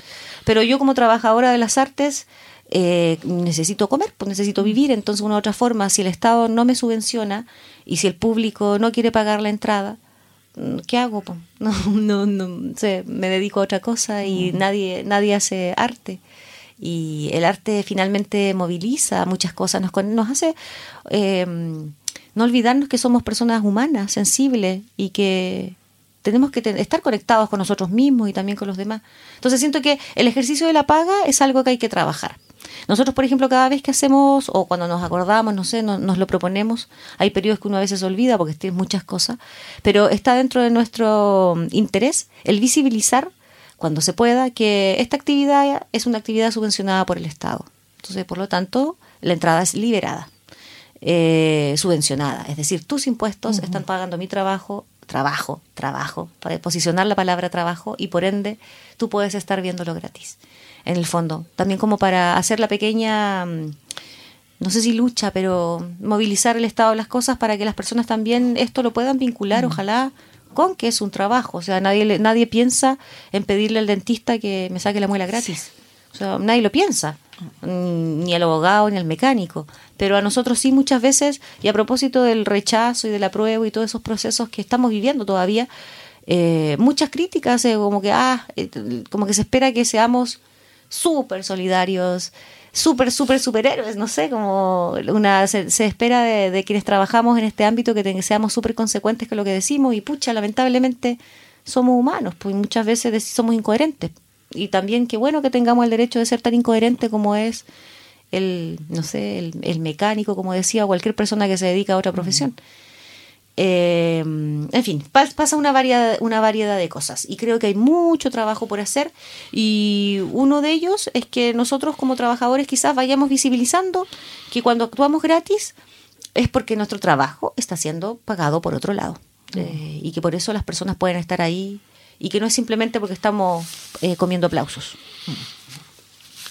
Pero yo como trabajadora de las artes eh, necesito comer, pues necesito vivir. Entonces, una u otra forma, si el Estado no me subvenciona y si el público no quiere pagar la entrada, mm, ¿qué hago? <laughs> No, no, no sé, me dedico a otra cosa y nadie, nadie hace arte y el arte finalmente moviliza muchas cosas, nos, nos hace eh, no olvidarnos que somos personas humanas, sensibles y que tenemos que estar conectados con nosotros mismos y también con los demás. Entonces siento que el ejercicio de la paga es algo que hay que trabajar. Nosotros, por ejemplo, cada vez que hacemos o cuando nos acordamos, no sé, no- nos lo proponemos, hay periodos que uno a veces olvida porque tiene muchas cosas, pero está dentro de nuestro interés el visibilizar cuando se pueda que esta actividad es una actividad subvencionada por el Estado. Entonces, por lo tanto, la entrada es liberada, eh, subvencionada. Es decir, tus impuestos están pagando mi trabajo, trabajo, trabajo, para posicionar la palabra trabajo y por ende tú puedes estar viéndolo gratis. En el fondo, también como para hacer la pequeña mm, no sé si lucha, pero movilizar el estado de las cosas para que las personas también esto lo puedan vincular, ojalá, con que es un trabajo. O sea, nadie, nadie piensa en pedirle al dentista que me saque la muela gratis. O sea, nadie lo piensa, mm, ni al abogado ni al mecánico. Pero a nosotros sí muchas veces, y a propósito del rechazo y de la prueba y todos esos procesos que estamos viviendo todavía, eh, muchas críticas, eh, como que ah, eh, como que se espera que seamos súper solidarios, súper, súper superhéroes, no sé, como una se, se espera de, de quienes trabajamos en este ámbito que te- seamos súper consecuentes con lo que decimos y pucha, lamentablemente somos humanos, pues muchas veces somos incoherentes. Y también qué bueno que tengamos el derecho de ser tan incoherente como es el, no sé, el, el mecánico, como decía, o cualquier persona que se dedica a otra profesión. Eh, en fin, pas- pasa una variedad, una variedad de cosas. Y creo que hay mucho trabajo por hacer. Y uno de ellos es que nosotros como trabajadores quizás vayamos visibilizando que cuando actuamos gratis es porque nuestro trabajo está siendo pagado por otro lado. Eh, y que por eso las personas pueden estar ahí y que no es simplemente porque estamos eh, comiendo aplausos.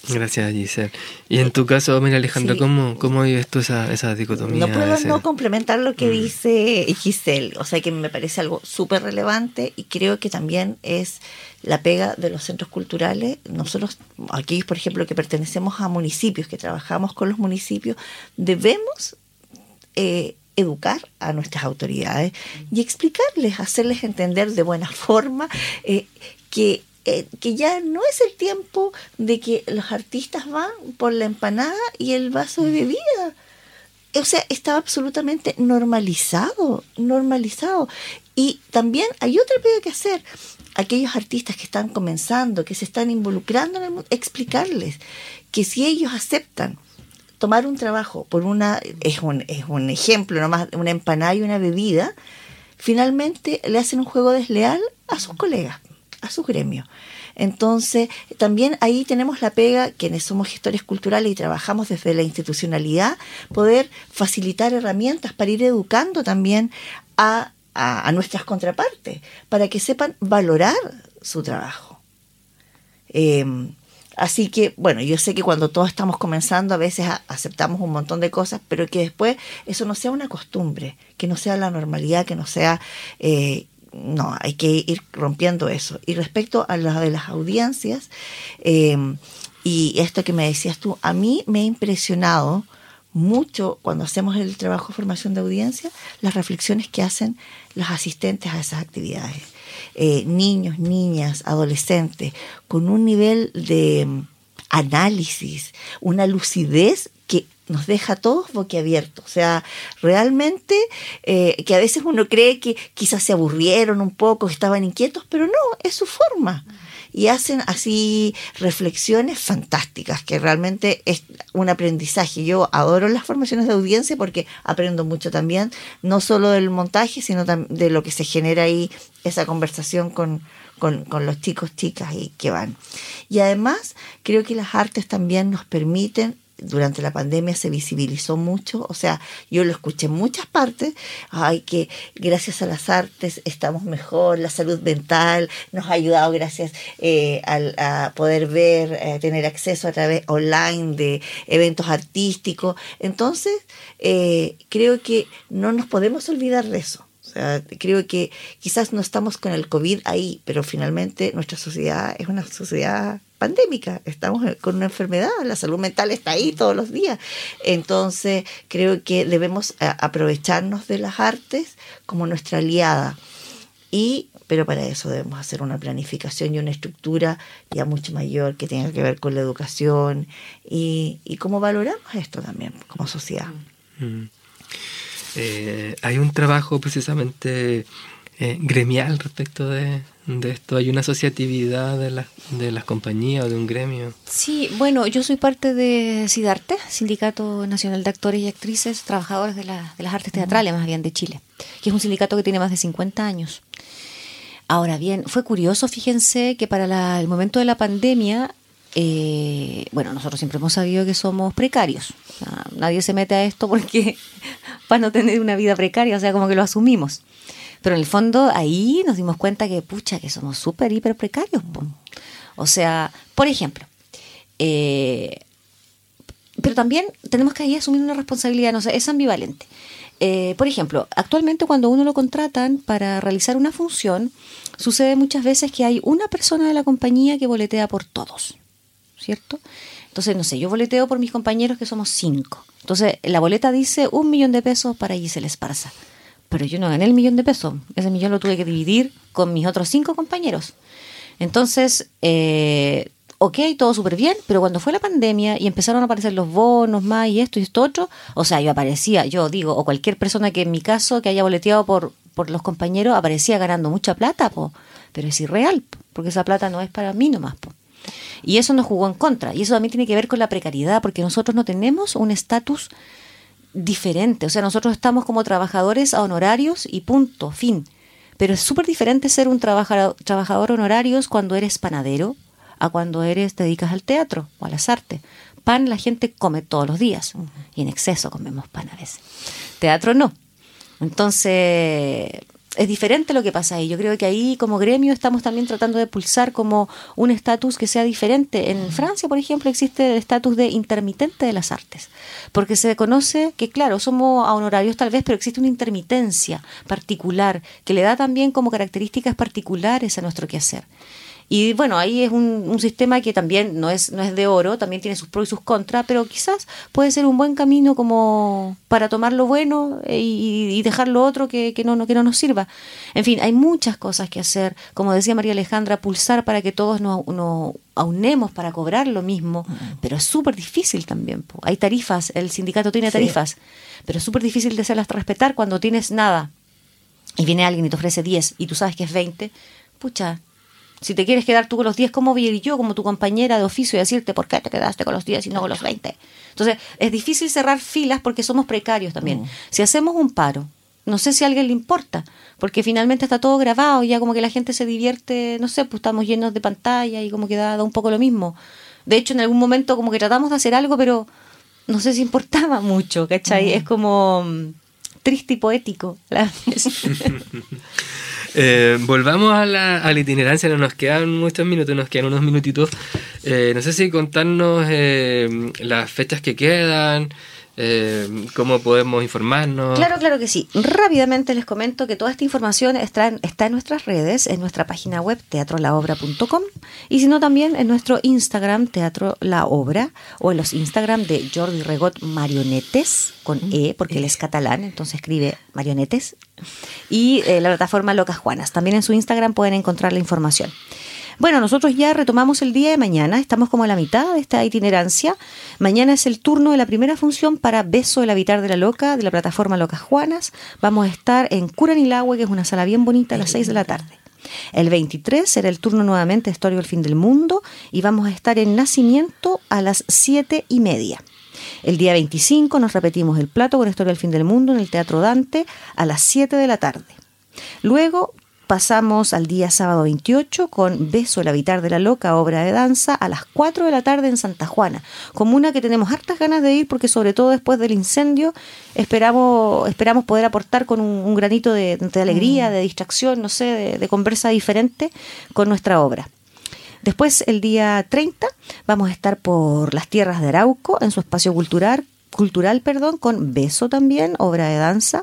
Gracias, Giselle. Y en tu caso, María Alejandra, Sí. ¿cómo, ¿cómo vives tú esa, esa dicotomía? No puedo ese- no complementar lo Mm. que dice Giselle, o sea que me parece algo súper relevante y creo que también es la pega de los centros culturales. Nosotros, aquellos por ejemplo que pertenecemos a municipios, que trabajamos con los municipios, debemos eh, educar a nuestras autoridades y explicarles, hacerles entender de buena <laughs> forma eh, que, eh, que ya no es el tiempo de que los artistas van por la empanada y el vaso de bebida. O sea, estaba absolutamente normalizado, normalizado. Y también hay otra pega que hacer. Aquellos artistas que están comenzando, que se están involucrando en el mundo, explicarles que si ellos aceptan tomar un trabajo por una, es un, es un ejemplo nomás, una empanada y una bebida, finalmente le hacen un juego desleal a sus colegas, sus gremios. Entonces, también ahí tenemos la pega, quienes somos gestores culturales y trabajamos desde la institucionalidad, poder facilitar herramientas para ir educando también a, a, nuestras contrapartes, para que sepan valorar su trabajo. Eh, así que, bueno, yo sé que cuando todos estamos comenzando a veces aceptamos un montón de cosas, pero que después eso no sea una costumbre, que no sea la normalidad, que no sea... eh, no, hay que ir rompiendo eso. Y respecto a lo de las audiencias, eh, y esto que me decías tú, a mí me ha impresionado mucho cuando hacemos el trabajo de formación de audiencia, las reflexiones que hacen los asistentes a esas actividades. Eh, niños, niñas, adolescentes, con un nivel de mm, análisis, una lucidez nos deja a todos boquiabiertos. O sea, realmente eh, que a veces uno cree que quizás se aburrieron un poco, estaban inquietos, pero no, es su forma. Y hacen así reflexiones fantásticas, que realmente es un aprendizaje. Yo adoro las formaciones de audiencia porque aprendo mucho también, no solo del montaje, sino de lo que se genera ahí, esa conversación con, con, con los chicos, chicas y que van. Y además, creo que las artes también nos permiten durante la pandemia se visibilizó mucho, o sea, yo lo escuché en muchas partes, ay, que gracias a las artes estamos mejor, la salud mental nos ha ayudado gracias eh, al- a poder ver, eh, tener acceso a través online de eventos artísticos. Entonces, eh, creo que no nos podemos olvidar de eso. Sea, creo que quizás no estamos con el COVID ahí, pero finalmente nuestra sociedad es una sociedad pandémica, estamos con una enfermedad, la salud mental está ahí todos los días. Entonces, creo que debemos a- aprovecharnos de las artes como nuestra aliada. Y, pero para eso debemos hacer una planificación y una estructura ya mucho mayor que tenga que ver con la educación y, y cómo valoramos esto también como sociedad. Mm. Eh, hay un trabajo precisamente eh, gremial respecto de, de esto. Hay una asociatividad de, las de las compañías o de un gremio. Sí, bueno, yo soy parte de SIDARTE, Sindicato Nacional de Actores y Actrices, trabajadores de, la- de las artes teatrales, más bien de Chile, que es un sindicato que tiene más de 50 años. Ahora bien, fue curioso, fíjense que para la- el momento de la pandemia, eh, bueno, nosotros siempre hemos sabido que somos precarios. Nadie se mete a esto porque <laughs> para no tener una vida precaria, o sea, como que lo asumimos. Pero en el fondo ahí nos dimos cuenta que, pucha, que somos súper, hiper precarios. O sea, por ejemplo, eh, pero también tenemos que ahí asumir una responsabilidad, no sé, es ambivalente. Eh, por ejemplo, actualmente cuando uno lo contratan para realizar una función, sucede muchas veces que hay una persona de la compañía que boletea por todos, ¿cierto? Entonces, no sé, yo boleteo por mis compañeros que somos cinco. Entonces, la boleta dice un millón de pesos para Giselle Esparza. Pero yo no gané el millón de pesos. Ese millón lo tuve que dividir con mis otros cinco compañeros. Entonces, eh, ok, todo súper bien, pero cuando fue la pandemia y empezaron a aparecer los bonos más y esto y esto otro, o sea, yo aparecía, yo digo, o cualquier persona que en mi caso que haya boleteado por, por los compañeros aparecía ganando mucha plata, po, pero es irreal, po, porque esa plata no es para mí nomás. Po. Y eso nos jugó en contra, y eso también tiene que ver con la precariedad, porque nosotros no tenemos un estatus diferente, o sea, nosotros estamos como trabajadores a honorarios y punto, fin. Pero es súper diferente ser un trabajador, trabajador honorarios cuando eres panadero a cuando eres te dedicas al teatro o a las artes. Pan la gente come todos los días y en exceso comemos pan a veces. Teatro no. Entonces es diferente lo que pasa ahí. Yo creo que ahí como gremio estamos también tratando de pulsar como un estatus que sea diferente. En Francia, por ejemplo, existe el estatus de intermitente de las artes, porque se conoce que, claro, somos a honorarios tal vez, pero existe una intermitencia particular que le da también como características particulares a nuestro quehacer. Y bueno, ahí es un, un, sistema que también no es, no es de oro, también tiene sus pros y sus contras, pero quizás puede ser un buen camino como para tomar lo bueno y, y dejar lo otro que, que, no, que no nos sirva. En fin, hay muchas cosas que hacer, como decía María Alejandra, pulsar para que todos nos, nos aunemos para cobrar lo mismo, pero es súper difícil también. Po. Hay tarifas, el sindicato tiene tarifas, sí. pero es súper difícil de hacerlas respetar cuando tienes nada y viene alguien y te ofrece 10 y tú sabes que es 20, pucha, si te quieres quedar tú con los 10, ¿cómo voy a ir yo como tu compañera de oficio y decirte por qué te quedaste con los 10 y no con los 20? Entonces, es difícil cerrar filas porque somos precarios también. Mm. Si hacemos un paro, no sé si a alguien le importa, porque finalmente está todo grabado y ya como que la gente se divierte, no sé, pues estamos llenos de pantalla y como que da, da un poco lo mismo. De hecho, en algún momento como que tratamos de hacer algo, pero no sé si importaba <laughs> mucho, ¿cachai? Mm. Es como mm, triste y poético. <laughs> Eh, volvamos a la, a la, itinerancia, no nos quedan muchos minutos, nos quedan unos minutitos. Eh, no sé si contarnos eh, las fechas que quedan, eh, cómo podemos informarnos. Claro, claro que sí. Rápidamente les comento que toda esta información está en, está en nuestras redes, en nuestra página web teatrolaobra.com y si no también en nuestro Instagram Teatro La Obra o en los Instagram de Jordi Regot Marionetes con E porque él es catalán, entonces escribe Marionetes y eh, la plataforma Locas Juanas. También en su Instagram pueden encontrar la información. Bueno, nosotros ya retomamos el día de mañana, estamos como a la mitad de esta itinerancia. Mañana es el turno de la primera función para Beso del Habitar de la Loca, de la plataforma Locas Juanas. Vamos a estar en Curanilagüe, que es una sala bien bonita, a las 6 de la tarde. El 23 será el turno nuevamente de Historia del Fin del Mundo y vamos a estar en Nacimiento a las 7 y media. El día 25 nos repetimos el plato con Historia del Fin del Mundo en el Teatro Dante a las 7 de la tarde. Luego pasamos al día sábado 28 con Beso el Habitar de la Loca, obra de danza, a las 4 de la tarde en Santa Juana. Comuna que tenemos hartas ganas de ir porque sobre todo después del incendio esperamos, esperamos poder aportar con un, un granito de, de, alegría, de distracción, no sé, de, de conversa diferente con nuestra obra. Después, el día 30, vamos a estar por las tierras de Arauco, en su espacio cultural, cultural perdón, con Beso también, obra de danza.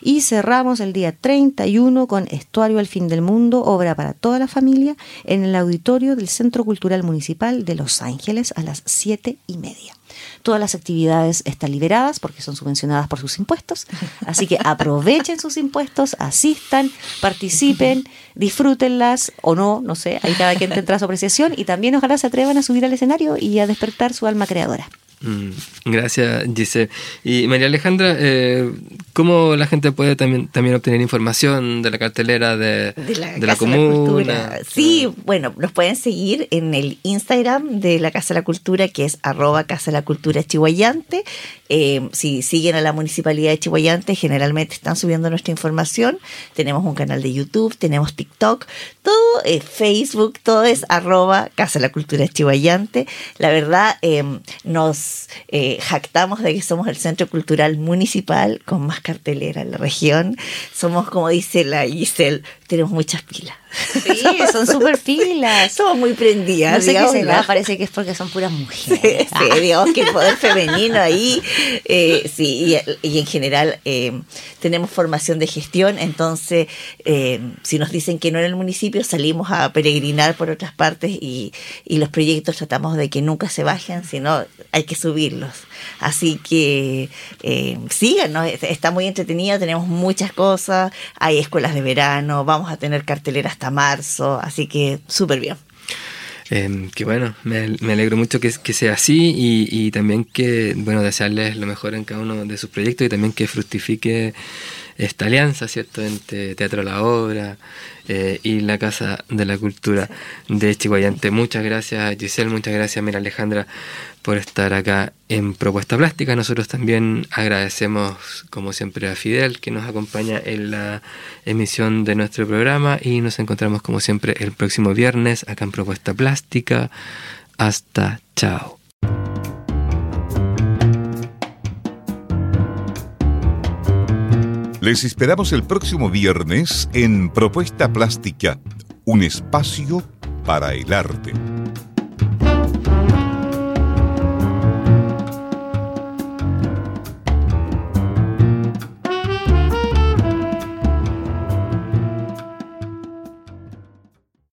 Y cerramos el día 31 con Estuario al Fin del Mundo, obra para toda la familia, en el auditorio del Centro Cultural Municipal de Los Ángeles a las 7 y media. Todas las actividades están liberadas porque son subvencionadas por sus impuestos, así que <laughs> aprovechen sus impuestos, asistan, participen, disfrútenlas o no, no sé, ahí cada quien tendrá su apreciación y también ojalá se atrevan a subir al escenario y a despertar su alma creadora. Mm, gracias, Giselle. Y María Alejandra, eh, ¿cómo la gente puede también, también obtener información de la cartelera de, de la, de la comuna? La sí, bueno, nos pueden seguir en el Instagram de la Casa de la Cultura, que es arroba Casa de la Cultura Chihuayante. Eh, si siguen a la Municipalidad de Chihuayante, generalmente están subiendo nuestra información. Tenemos un canal de YouTube, tenemos TikTok, todo es Facebook, todo es arroba Casa de la Cultura Chihuayante. La verdad, eh, nos eh, jactamos de que somos el centro cultural municipal con más cartelera en la región. Somos, como dice la Giselle, tenemos muchas pilas. Sí, son súper pilas. <laughs> Somos muy prendidas. No sé digamos, qué será, ¿no? parece que es porque son puras mujeres. Sí, <laughs> sí, digamos que el poder femenino ahí, eh, sí, y, y, en general eh, tenemos formación de gestión, entonces eh, si nos dicen que no en el municipio, salimos a peregrinar por otras partes y, y los proyectos tratamos de que nunca se bajen, sino hay que subirlos. Así que síganos, está muy entretenido, tenemos muchas cosas, hay escuelas de verano, vamos a tener cartelera hasta marzo, así que súper bien. Eh, que bueno, me, me alegro mucho que, que sea así y, y, también que, bueno, desearles lo mejor en cada uno de sus proyectos y también que fructifique esta alianza, ¿cierto?, entre Teatro La Obra eh, y la Casa de la Cultura de Chihuayante. Muchas gracias, Giselle, muchas gracias, Mira Alejandra, por estar acá en Propuesta Plástica. Nosotros también agradecemos, como siempre, a Fidel, que nos acompaña en la emisión de nuestro programa y nos encontramos, como siempre, el próximo viernes acá en Propuesta Plástica. Hasta chao. Les esperamos el próximo viernes en Propuesta Plástica, un espacio para el arte.